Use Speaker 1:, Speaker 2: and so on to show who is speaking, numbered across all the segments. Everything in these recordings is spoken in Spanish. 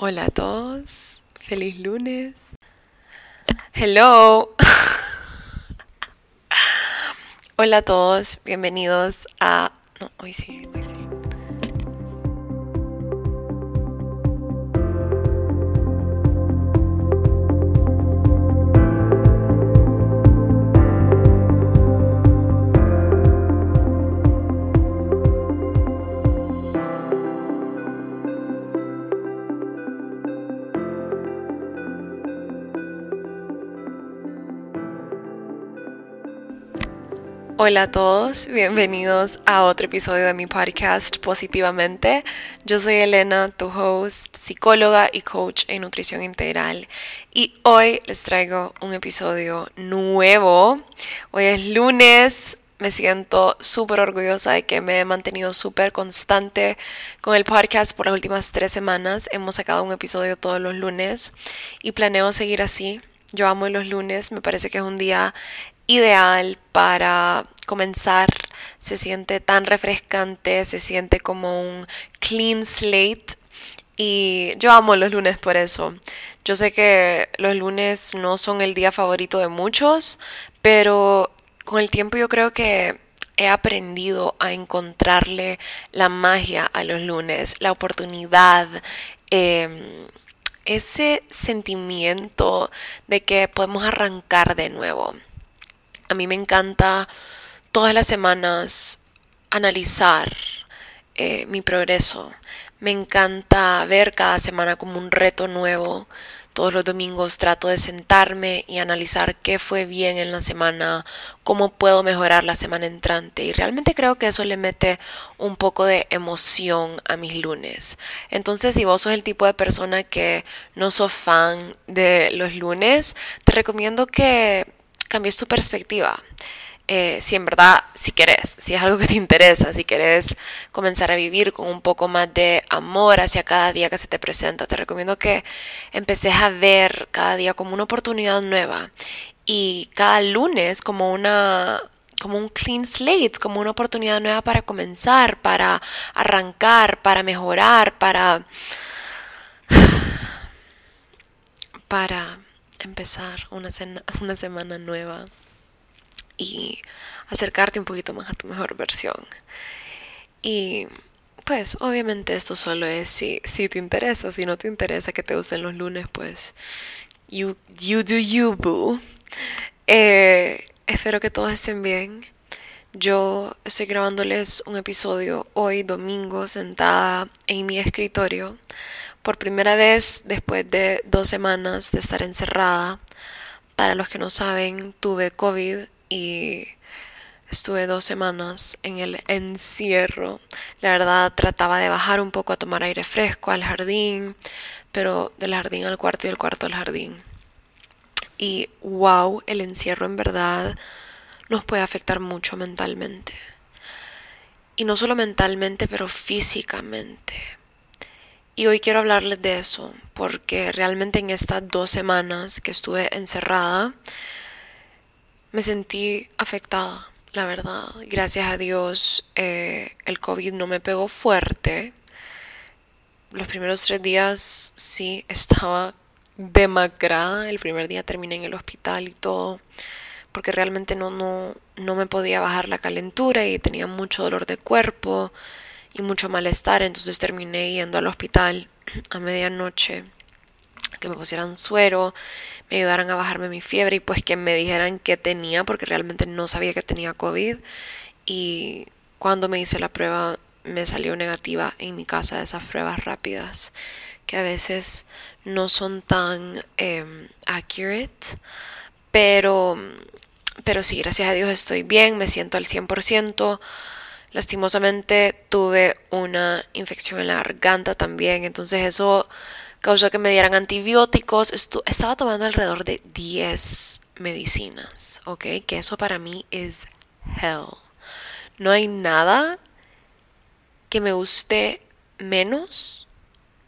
Speaker 1: Hola a todos, feliz lunes. Hello. Hola a todos, bienvenidos a... No, hoy sí, Hola a todos, bienvenidos a otro episodio de mi podcast Positivamente. Yo soy Elena, tu host, psicóloga y coach en nutrición integral. Y hoy les traigo un episodio nuevo. Hoy es lunes, me siento súper orgullosa de que me he mantenido súper constante con el podcast por las últimas tres semanas. Hemos sacado un episodio todos los lunes y planeo seguir así. Yo amo los lunes, me parece que es un día ideal para comenzar. Se siente tan refrescante, se siente como un clean slate. Y yo amo los lunes por eso. Yo sé que los lunes no son el día favorito de muchos, pero con el tiempo yo creo que he aprendido a encontrarle la magia a los lunes, la oportunidad, em, ese sentimiento de que podemos arrancar de nuevo. A mí me encanta todas las semanas analizar eh, mi progreso. Me encanta ver cada semana como un reto nuevo. Todos los domingos trato de sentarme y analizar qué fue bien en la semana, cómo puedo mejorar la semana entrante. Y realmente creo que eso le mete un poco de emoción a mis lunes. Entonces, si vos sos el tipo de persona que no sos fan de los lunes, te recomiendo que cambies tu perspectiva. Eh, si en verdad, si querés, si es algo que te interesa, si querés comenzar a vivir con un poco más de amor hacia cada día que se te presenta, te recomiendo que empeces a ver cada día como una oportunidad nueva y cada lunes como una como un clean slate, como una oportunidad nueva para comenzar, para arrancar, para mejorar, para para empezar una, una semana nueva y acercarte un poquito más a tu mejor versión. Y pues obviamente esto solo es si, si te interesa, si no te interesa que te gusten los lunes, pues you, you do you, boo. Eh, espero que todos estén bien. Yo estoy grabándoles un episodio hoy, domingo, sentada en mi escritorio por primera vez después de dos semanas de estar encerrada. Para los que no saben, tuve COVID y estuve dos semanas en el encierro. La verdad trataba de bajar un poco a tomar aire fresco al jardín, pero del jardín al cuarto y del cuarto al jardín. Y wow, el encierro en verdad nos puede afectar mucho mentalmente. Y no solo mentalmente, pero físicamente. Y hoy quiero hablarles de eso, porque realmente en estas dos semanas que estuve encerrada, me sentí afectada, la verdad. Gracias a Dios, eh, el COVID no me pegó fuerte. Los primeros tres días sí estaba demacrada. El primer día terminé en el hospital y todo, porque realmente no, no, no me podía bajar la calentura y tenía mucho dolor de cuerpo y mucho malestar, entonces terminé yendo al hospital a medianoche que me pusieran suero, me ayudaran a bajarme mi fiebre y pues que me dijeran qué tenía porque realmente no sabía que tenía COVID y cuando me hice la prueba me salió negativa en mi casa esas pruebas rápidas que a veces no son tan eh, accurate pero pero sí, gracias a Dios estoy bien, me siento al 100%. Lastimosamente tuve una infección en la garganta también, entonces eso causó que me dieran antibióticos. estaba tomando alrededor de 10 medicinas, ¿ok? Que eso para mí es hell. No hay nada que me guste menos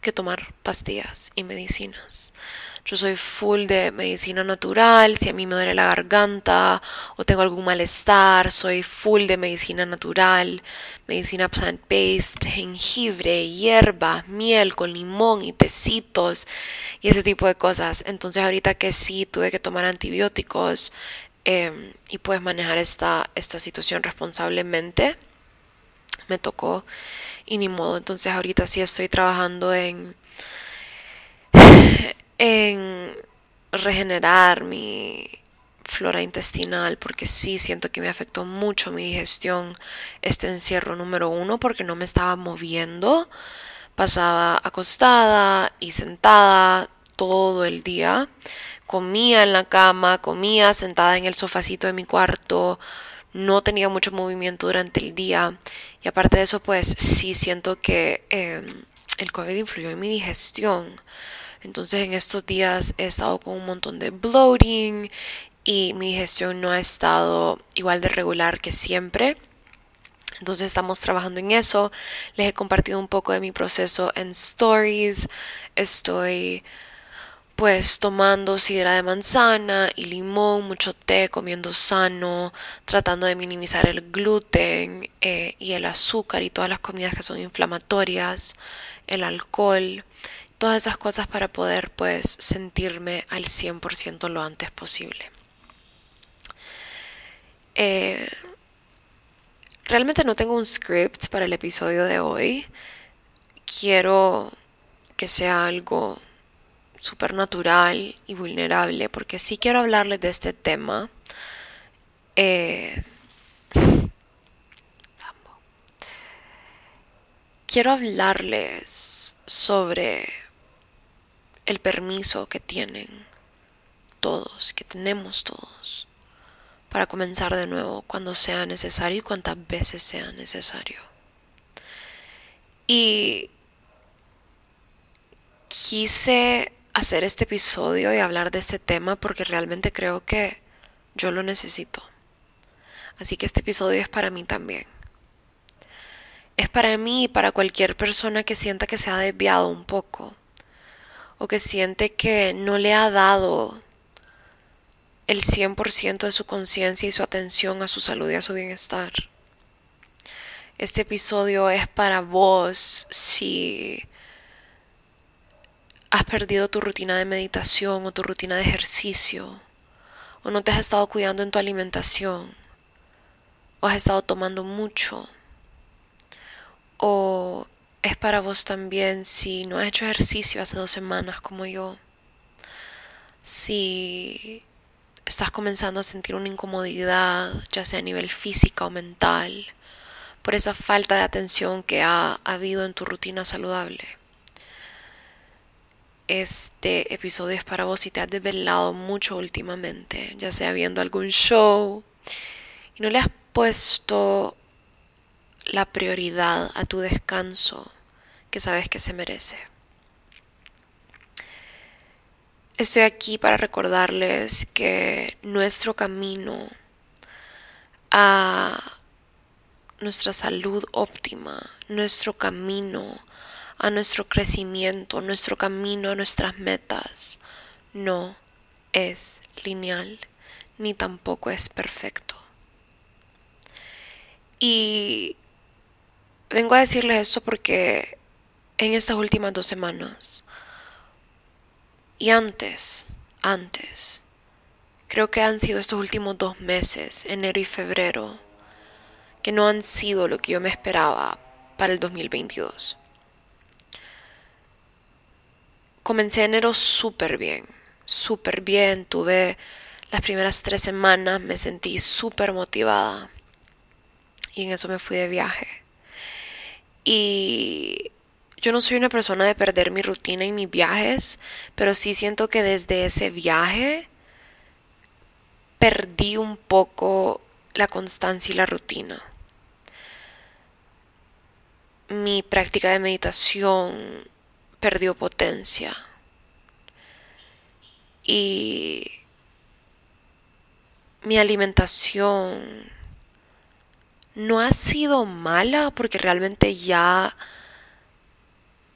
Speaker 1: que tomar pastillas y medicinas. Yo soy full de medicina natural, si a mí me duele la garganta o tengo algún malestar, soy full de medicina natural, medicina plant-based, jengibre, hierbas, miel con limón y tecitos y ese tipo de cosas. Entonces ahorita que sí tuve que tomar antibióticos em, y puedes manejar esta, esta situación responsablemente, me tocó y ni modo. Entonces ahorita sí estoy trabajando en en regenerar mi flora intestinal porque sí siento que me afectó mucho mi digestión este encierro número uno porque no me estaba moviendo. Pasaba acostada y sentada todo el día. Comía en la cama comía sentada en el sofacito de mi cuarto. No tenía mucho movimiento durante el día. Y aparte de eso pues sí siento que em, el COVID influyó en mi digestión entonces en estos días he estado con un montón de bloating y mi digestión no ha estado igual de regular que siempre. Entonces estamos trabajando en eso. Les he compartido un poco de mi proceso en stories. Estoy pues tomando sidra de manzana y limón, mucho té, comiendo sano, tratando de minimizar el gluten eh, y el azúcar y todas las comidas que son inflamatorias, el alcohol todas esas cosas para poder pues sentirme al 100% lo antes posible. Eh, realmente no tengo un script para el episodio de hoy. Quiero que sea algo súper natural y vulnerable porque sí quiero hablarles de este tema. Eh, quiero hablarles sobre el permiso que tienen todos, que tenemos todos, para comenzar de nuevo cuando sea necesario y cuantas veces sea necesario. Y quise hacer este episodio y hablar de este tema porque realmente creo que yo lo necesito. Así que este episodio es para mí también. Es para mí y para cualquier persona que sienta que se ha desviado un poco o que siente que no le ha dado el 100% de su conciencia y su atención a su salud y a su bienestar. Este episodio es para vos si has perdido tu rutina de meditación o tu rutina de ejercicio, o no te has estado cuidando en tu alimentación, o has estado tomando mucho, o es para vos también si no has hecho ejercicio hace dos semanas como yo. Si estás comenzando a sentir una incomodidad, ya sea a nivel físico o mental, por esa falta de atención que ha habido en tu rutina saludable. Este episodio es para vos si te has desvelado mucho últimamente, ya sea viendo algún show y no le has puesto la prioridad a tu descanso que sabes que se merece. Estoy aquí para recordarles que nuestro camino a nuestra salud óptima, nuestro camino a nuestro crecimiento, nuestro camino a nuestras metas, no es lineal ni tampoco es perfecto. Y vengo a decirles esto porque en estas últimas dos semanas y antes, antes, creo que han sido estos últimos dos meses, enero y febrero, que no han sido lo que yo me esperaba para el 2022. Comencé enero súper bien, súper bien, tuve las primeras tres semanas, me sentí súper motivada y en eso me fui de viaje. Y yo no soy una persona de perder mi rutina y mis viajes, pero sí siento que desde ese viaje perdí un poco la constancia y la rutina. Mi práctica de meditación perdió potencia. Y mi alimentación no ha sido mala porque realmente ya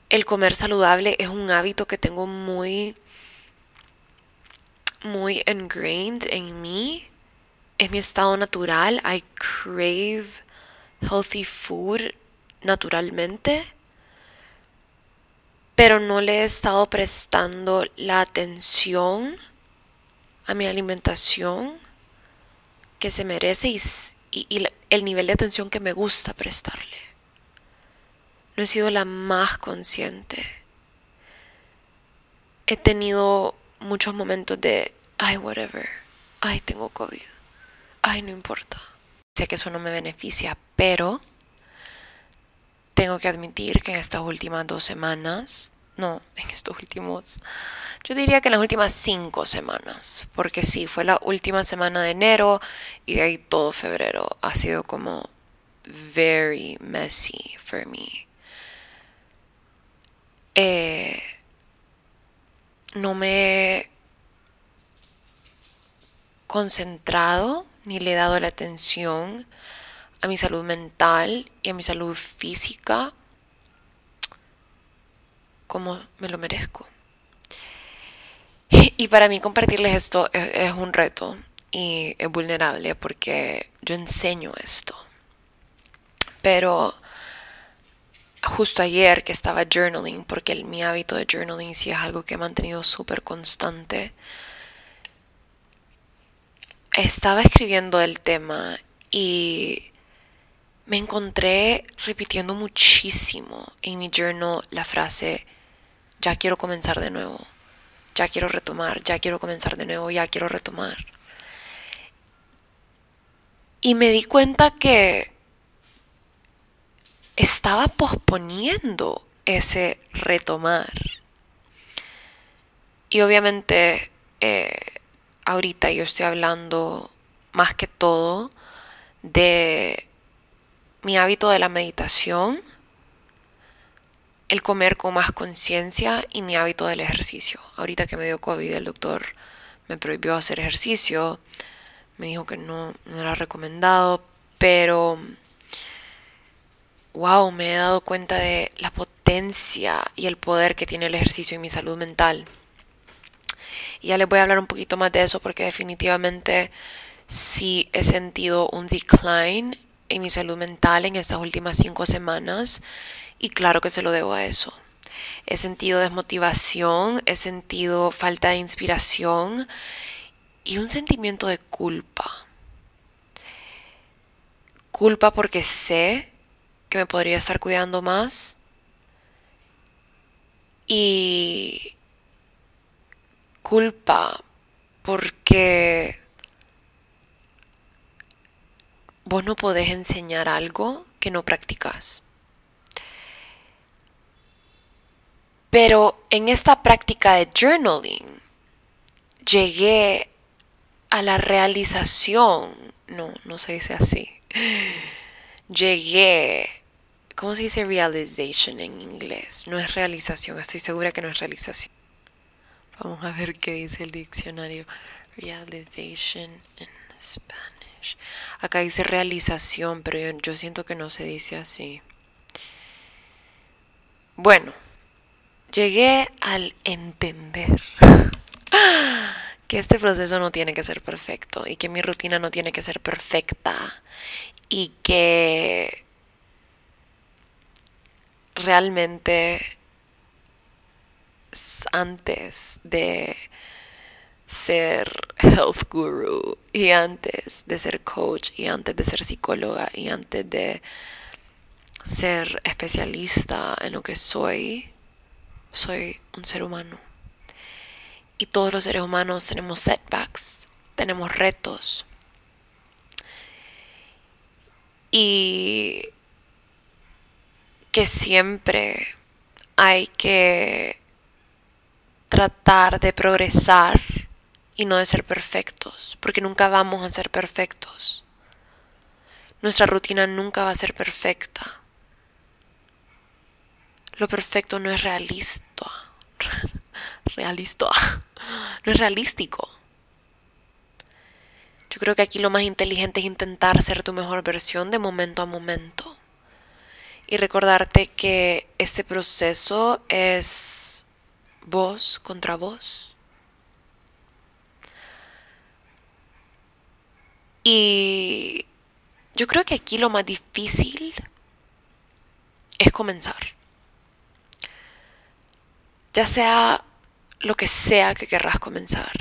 Speaker 1: el comer saludable es un hábito que tengo muy muy ingrained en mí. Es mi estado natural. I crave healthy food naturalmente. Pero no le he estado prestando la atención a mi alimentación que se merece y, y, el nivel de atención que me gusta prestarle. No he sido la más consciente. He tenido muchos momentos de, ay, whatever, ay, tengo COVID, ay, no importa. Sé que eso no me beneficia, pero tengo que admitir que en estas últimas dos semanas, no, en estos últimos, yo diría que en las últimas cinco semanas, porque sí, fue la última semana de enero y de ahí todo febrero ha sido como very messy for me. Eh, no me he concentrado ni le he dado la atención a mi salud mental y a mi salud física como me lo merezco. Y para mí compartirles esto es, un reto y es vulnerable porque yo enseño esto. Pero justo ayer que estaba journaling, porque mi hábito de journaling sí es algo que he mantenido súper constante, estaba escribiendo el tema y me encontré repitiendo muchísimo en mi journal la frase, ya quiero comenzar de nuevo, ya quiero retomar, ya quiero comenzar de nuevo, ya quiero retomar. Y me di cuenta que estaba posponiendo ese retomar. Y obviamente eh, ahorita yo estoy hablando más que todo de mi hábito de la meditación, el comer con más conciencia y mi hábito del ejercicio. Ahorita que me dio COVID, el doctor me prohibió hacer ejercicio, me dijo que no, no era recomendado, pero wow, me he dado cuenta de la potencia y el poder que tiene el ejercicio en mi salud mental. Y ya les voy a hablar un poquito más de eso porque definitivamente sí he sentido un decline en mi salud mental en estas últimas cinco semanas y claro que se lo debo a eso. He sentido desmotivación, he sentido falta de inspiración y un sentimiento de culpa. Culpa porque sé que me podría estar cuidando más y culpa porque vos no podés enseñar algo que no practicas. Pero en esta práctica de journaling llegué a la realización, no, no se dice así, llegué, ¿cómo se dice realization en inglés? No es realización, estoy segura que no es realización. Vamos a ver qué dice el diccionario. Realization in Spanish. Acá dice realización, pero yo, siento que no se dice así. Bueno, llegué al entender que este proceso no tiene que ser perfecto y que mi rutina no tiene que ser perfecta y que realmente antes de ser health guru y antes de ser coach y antes de ser psicóloga y antes de ser especialista en lo que soy, soy un ser humano. Y todos los seres humanos tenemos setbacks, tenemos retos. Y que siempre hay que tratar de progresar y no de ser perfectos, porque nunca vamos a ser perfectos. Nuestra rutina nunca va a ser perfecta. Lo perfecto no es realista. Realista. No es realístico. Yo creo que aquí lo más inteligente es intentar ser tu mejor versión de momento a momento. Y recordarte que este proceso es vos contra vos Y yo creo que aquí lo más difícil es comenzar. Ya sea lo que sea que querrás comenzar.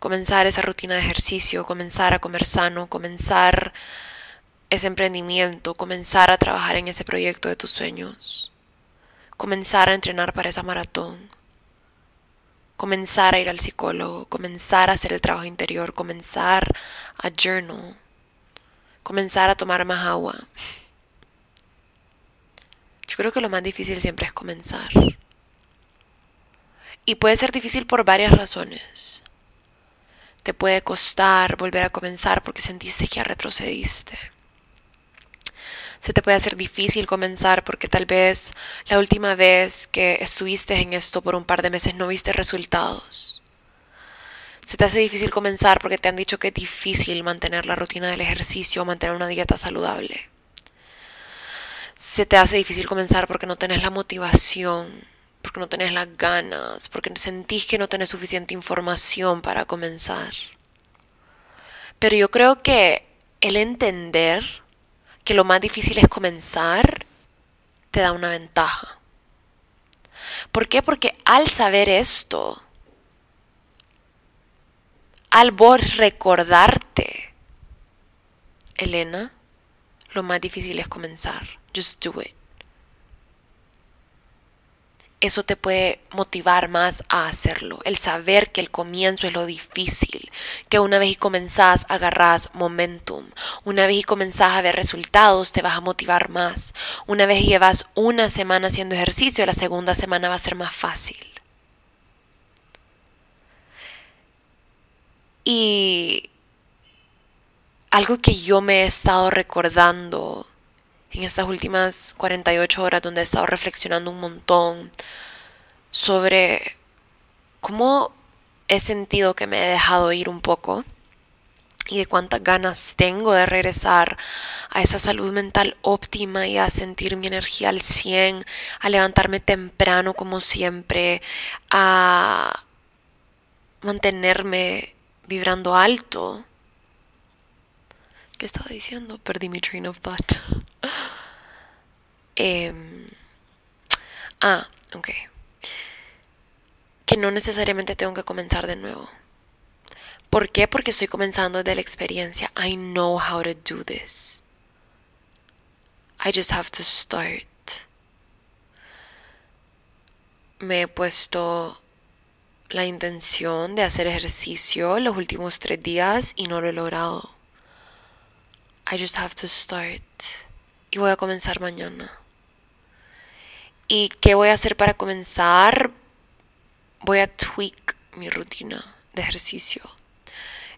Speaker 1: Comenzar esa rutina de ejercicio, comenzar a comer sano, comenzar ese emprendimiento, comenzar a trabajar en ese proyecto de tus sueños, comenzar a entrenar para esa maratón, comenzar a ir al psicólogo, comenzar a hacer el trabajo interior, comenzar a journal, comenzar a tomar más agua. Yo creo que lo más difícil siempre es comenzar. Y puede ser difícil por varias razones. Te puede costar volver a comenzar porque sentiste que ya retrocediste se te puede hacer difícil comenzar porque tal vez la última vez que estuviste en esto por un par de meses no viste resultados. Se te hace difícil comenzar porque te han dicho que es difícil mantener la rutina del ejercicio o mantener una dieta saludable. Se te hace difícil comenzar porque no tenés la motivación, porque no tenés las ganas, porque sentís que no tenés suficiente información para comenzar. Pero yo creo que el entender que lo más difícil es comenzar, te da una ventaja. ¿Por qué? Porque al saber esto, al vos recordarte, Elena, lo más difícil es comenzar. Just do it eso te puede motivar más a hacerlo. El saber que el comienzo es lo difícil, que una vez y comenzás agarrás momentum, una vez y comenzás a ver resultados te vas a motivar más. Una vez llevas una semana haciendo ejercicio, la segunda semana va a ser más fácil. Y algo que yo me he estado recordando en estas últimas 48 horas donde he estado reflexionando un montón sobre cómo he sentido que me he dejado ir un poco y de cuántas ganas tengo de regresar a esa salud mental óptima y a sentir mi energía al 100, a levantarme temprano como siempre, a mantenerme vibrando alto. ¿Qué estaba diciendo? Perdí mi train of thought. Em, ah, ok. Que no necesariamente tengo que comenzar de nuevo. ¿Por qué? Porque estoy comenzando desde la experiencia. I know how to do this. I just have to start. Me he puesto la intención de hacer ejercicio los últimos tres días y no lo he logrado. I just have to start. Y voy a comenzar mañana. ¿Y qué voy a hacer para comenzar? Voy a tweak mi rutina de ejercicio.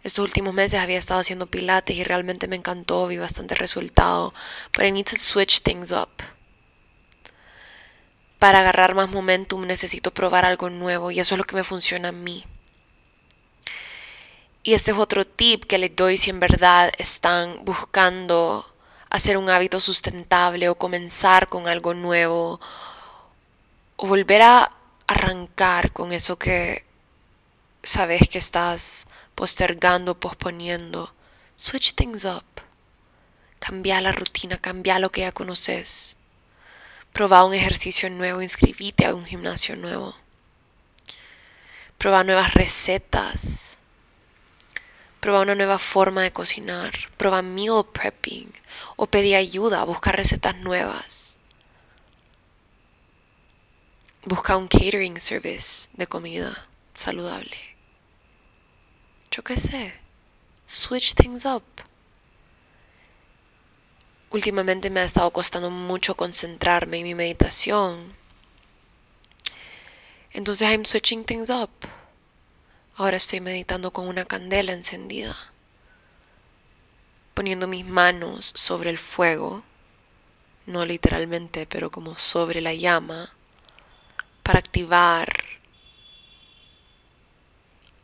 Speaker 1: Estos últimos meses había estado haciendo pilates y realmente me encantó, vi bastante resultado. But I need to switch things up. Para agarrar más momentum necesito probar algo nuevo y eso es lo que me funciona a mí. Y este es otro tip que les doy si en verdad están buscando hacer un hábito sustentable o comenzar con algo nuevo o volver a arrancar con eso que sabes que estás postergando, posponiendo. Switch things up. Cambia la rutina, cambia lo que ya conoces. Proba un ejercicio nuevo, inscribite a un gimnasio nuevo. Proba nuevas recetas. Proba una nueva forma de cocinar. Proba meal prepping. O pedí ayuda a buscar recetas nuevas busca un catering service de comida saludable. Yo qué sé. Switch things up. Últimamente me ha estado costando mucho concentrarme en mi meditación. Entonces I'm switching things up. Ahora estoy meditando con una candela encendida, poniendo mis manos sobre el fuego, no literalmente, pero como sobre la llama para activar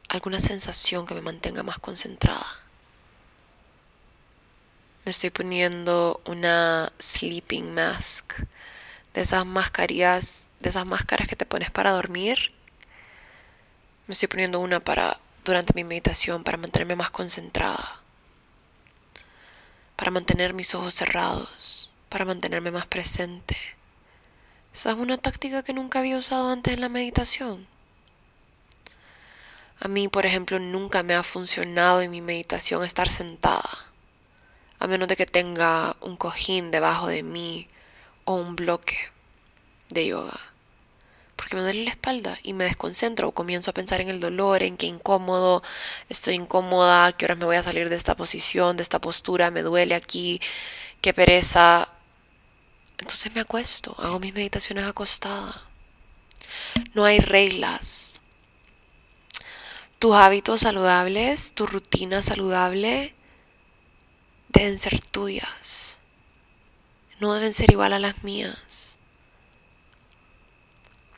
Speaker 1: alguna sensación que me mantenga más concentrada. Me estoy poniendo una sleeping mask de esas mascarillas, de esas máscaras que te pones para dormir. Me estoy poniendo una para durante mi meditación para mantenerme más concentrada. para mantener mis ojos cerrados, para mantenerme más presente. Esa es una táctica que nunca había usado antes en la meditación. A mí, por ejemplo, nunca me ha funcionado en mi meditación estar sentada, a menos de que tenga un cojín debajo de mí o un bloque de yoga. Porque me duele la espalda y me desconcentro comienzo a pensar en el dolor, en qué incómodo, estoy incómoda, qué horas me voy a salir de esta posición, de esta postura, me duele aquí, qué pereza. Entonces me acuesto, hago mis meditaciones acostada. No hay reglas tus hábitos saludables, tu rutina saludable deben ser tuyas. No deben ser igual a las mías.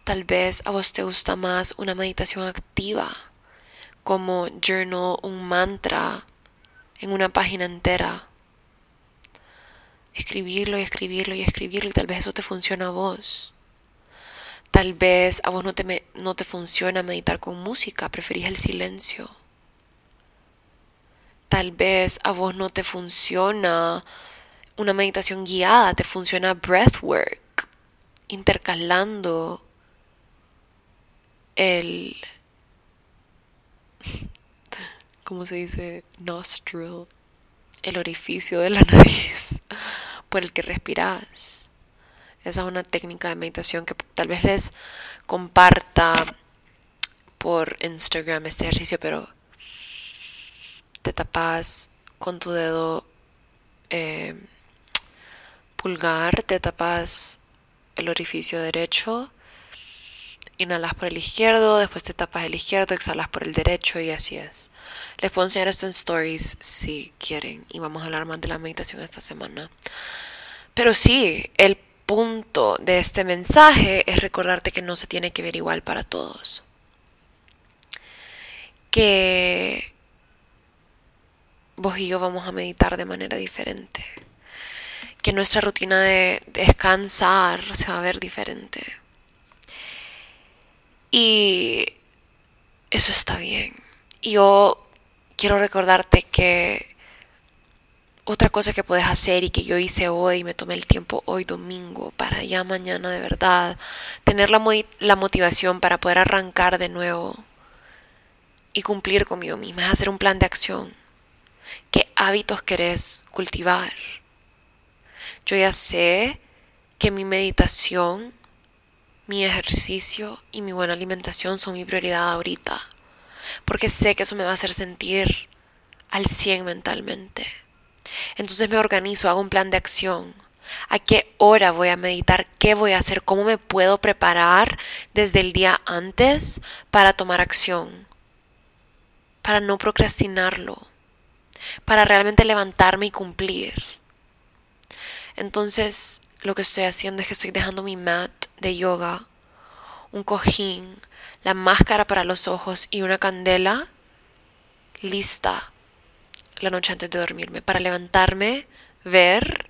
Speaker 1: Tal vez a vos te gusta más una meditación activa, como journal, un mantra en una página entera. Escribirlo y escribirlo y escribirlo y tal vez eso te funciona a vos. Tal vez a vos no te, no te funciona meditar con música, preferís el silencio. Tal vez a vos no te funciona una meditación guiada, te funciona breathwork, intercalando el, ¿cómo se dice? Nostril, el orificio de la nariz por el que respiras. Esa es una técnica de meditación que tal vez les comparta por Instagram este ejercicio, pero te tapas con tu dedo eh, pulgar, te tapas el orificio derecho, inhalas por el izquierdo, después te tapas el izquierdo, exhalas por el derecho y así es. Les puedo enseñar esto en stories si quieren y vamos a hablar más de la meditación esta semana. Pero sí, el punto de este mensaje es recordarte que no se tiene que ver igual para todos. Que vos y yo vamos a meditar de manera diferente. Que nuestra rutina de descansar se va a ver diferente. Y eso está bien. Yo quiero recordarte que otra cosa que puedes hacer y que yo hice hoy, me tomé el tiempo hoy domingo para ya mañana de verdad tener la, la motivación para poder arrancar de nuevo y cumplir conmigo misma, es hacer un plan de acción. ¿Qué hábitos querés cultivar? Yo ya sé que mi meditación, mi ejercicio y mi buena alimentación son mi prioridad ahorita, porque sé que eso me va a hacer sentir al 100 mentalmente. Entonces me organizo, hago un plan de acción. ¿A qué hora voy a meditar? ¿Qué voy a hacer? ¿Cómo me puedo preparar desde el día antes para tomar acción? Para no procrastinarlo. Para realmente levantarme y cumplir. Entonces lo que estoy haciendo es que estoy dejando mi mat de yoga, un cojín, la máscara para los ojos y una candela lista la noche antes de dormirme, para levantarme, ver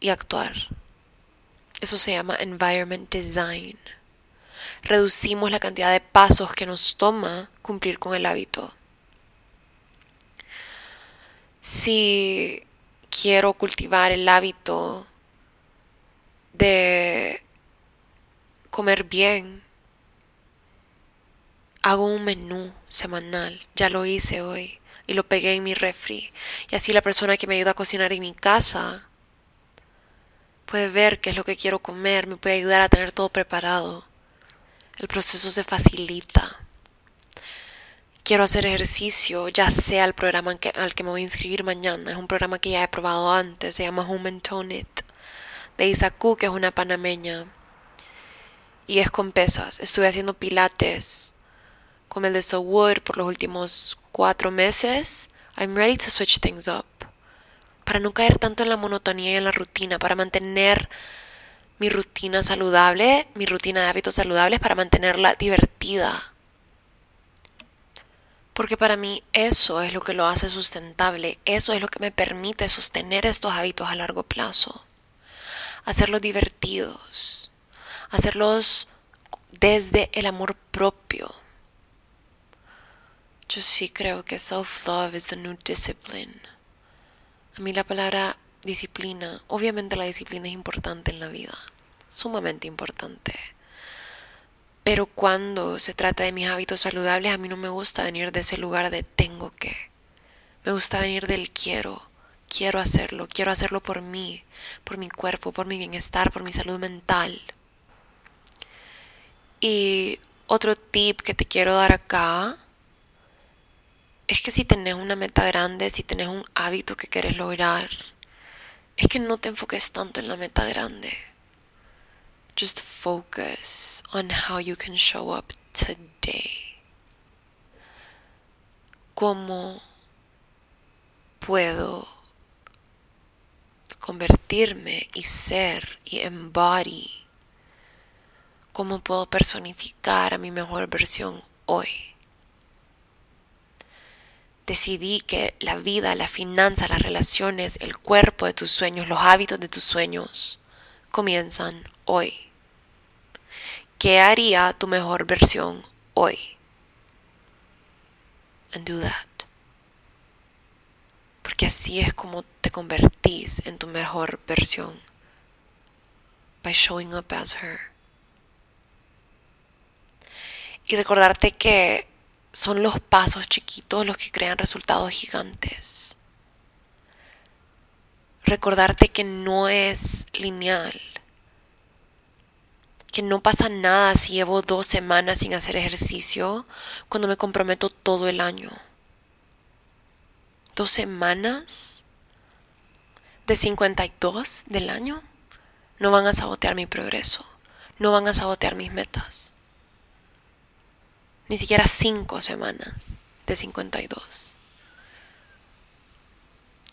Speaker 1: y actuar. Eso se llama environment design. Reducimos la cantidad de pasos que nos toma cumplir con el hábito. Si quiero cultivar el hábito de comer bien, hago un menú semanal, ya lo hice hoy y lo pegué en mi refri. Y así la persona que me ayuda a cocinar en mi casa puede ver qué es lo que quiero comer, me puede ayudar a tener todo preparado. El proceso se facilita. Quiero hacer ejercicio, ya sea el programa al que me voy a inscribir mañana. Es un programa que ya he probado antes, se llama Home and Tone It, de Isaku, que es una panameña. Y es con pesas. Estuve haciendo pilates con el de So Wood por los últimos cuatro meses, I'm ready to switch things up. Para no caer tanto en la monotonía y en la rutina, para mantener mi rutina saludable, mi rutina de hábitos saludables, para mantenerla divertida. Porque para mí eso es lo que lo hace sustentable, eso es lo que me permite sostener estos hábitos a largo plazo. Hacerlos divertidos, hacerlos desde el amor propio yo sí creo que self-love is the new discipline. A mí la palabra disciplina, obviamente la disciplina es importante en la vida, sumamente importante. Pero cuando se trata de mis hábitos saludables, a mí no me gusta venir de ese lugar de tengo que. Me gusta venir del quiero. Quiero hacerlo, quiero hacerlo por mí, por mi cuerpo, por mi bienestar, por mi salud mental. Y otro tip que te quiero dar acá es que si tenés una meta grande, si tenés un hábito que quieres lograr, es que no te enfoques tanto en la meta grande. Just focus on how you can show up today. ¿Cómo puedo convertirme y ser y embody? ¿Cómo puedo personificar a mi mejor versión hoy? decidí que la vida, la finanza, las relaciones, el cuerpo de tus sueños, los hábitos de tus sueños comienzan hoy. ¿Qué haría tu mejor versión hoy? And do that. Porque así es como te convertís en tu mejor versión. By showing up as her. Y recordarte que son los pasos chiquitos los que crean resultados gigantes. Recordarte que no es lineal, que no pasa nada si llevo dos semanas sin hacer ejercicio cuando me comprometo todo el año. Dos semanas de 52 del año no van a sabotear mi progreso, no van a sabotear mis metas ni siquiera cinco semanas de 52.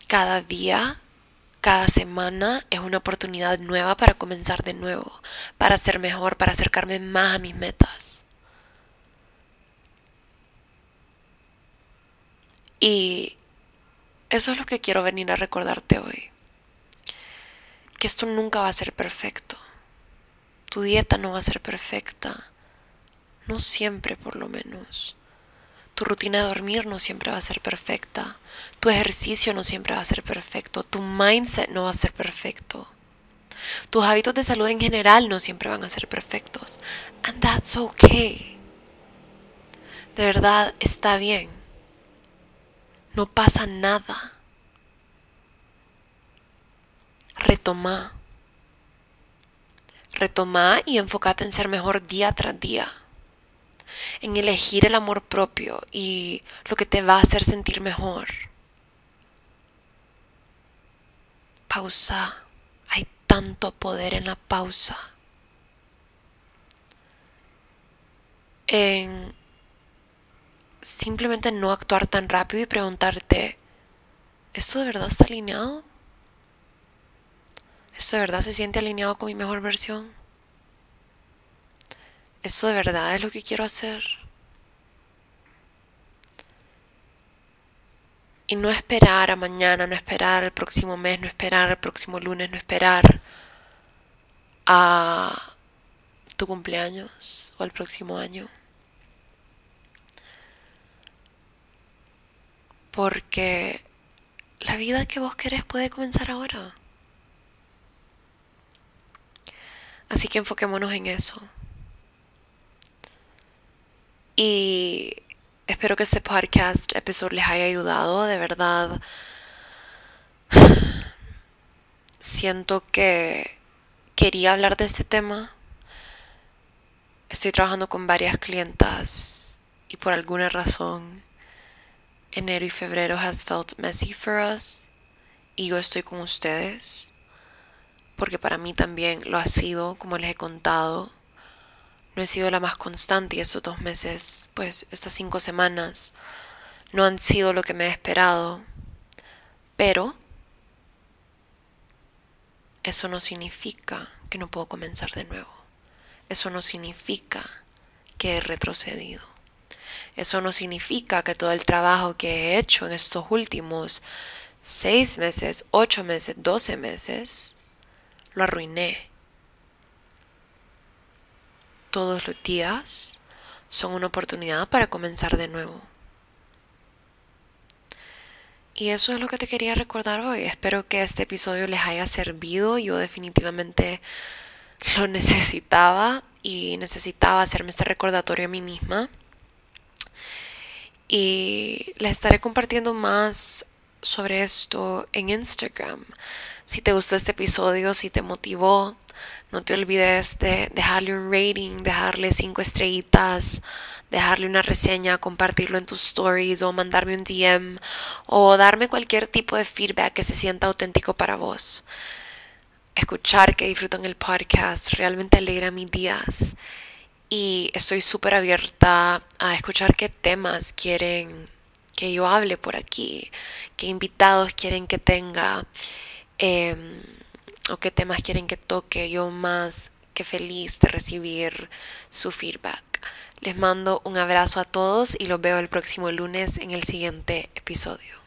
Speaker 1: Cada día, cada semana es una oportunidad nueva para comenzar de nuevo, para ser mejor, para acercarme más a mis metas. Y eso es lo que quiero venir a recordarte hoy. Que esto nunca va a ser perfecto. Tu dieta no va a ser perfecta no siempre por lo menos. Tu rutina de dormir no siempre va a ser perfecta. Tu ejercicio no siempre va a ser perfecto. Tu mindset no va a ser perfecto. Tus hábitos de salud en general no siempre van a ser perfectos. And that's okay. De verdad está bien. No pasa nada. Retoma. Retoma y enfócate en ser mejor día tras día en elegir el amor propio y lo que te va a hacer sentir mejor. Pausa. Hay tanto poder en la pausa. En simplemente no actuar tan rápido y preguntarte, ¿esto de verdad está alineado? ¿Esto de verdad se siente alineado con mi mejor versión? ¿Esto de verdad es lo que quiero hacer? Y no esperar a mañana, no esperar al próximo mes, no esperar al próximo lunes, no esperar a tu cumpleaños o al próximo año. Porque la vida que vos querés puede comenzar ahora. Así que enfoquémonos en eso. Y espero que este podcast episodio les haya ayudado. De verdad, siento que quería hablar de este tema. Estoy trabajando con varias clientas y por alguna razón enero y febrero has felt messy for us y yo estoy con ustedes porque para mí también lo ha sido, como les he contado no he sido la más constante y estos dos meses, pues estas cinco semanas, no han sido lo que me he esperado. Pero eso no significa que no puedo comenzar de nuevo. Eso no significa que he retrocedido. Eso no significa que todo el trabajo que he hecho en estos últimos seis meses, ocho meses, doce meses, lo arruiné todos los días son una oportunidad para comenzar de nuevo. Y eso es lo que te quería recordar hoy. Espero que este episodio les haya servido. Yo definitivamente lo necesitaba y necesitaba hacerme este recordatorio a mí misma. Y les estaré compartiendo más sobre esto en Instagram. Si te gustó este episodio, si te motivó, no te olvides de dejarle un rating, dejarle cinco estrellitas, dejarle una reseña, compartirlo en tus stories o mandarme un DM o darme cualquier tipo de feedback que se sienta auténtico para vos. Escuchar que disfrutan el podcast realmente alegra mis días y estoy súper abierta a escuchar qué temas quieren que yo hable por aquí, qué invitados quieren que tenga em, o qué temas quieren que toque. Yo más que feliz de recibir su feedback. Les mando un abrazo a todos y los veo el próximo lunes en el siguiente episodio.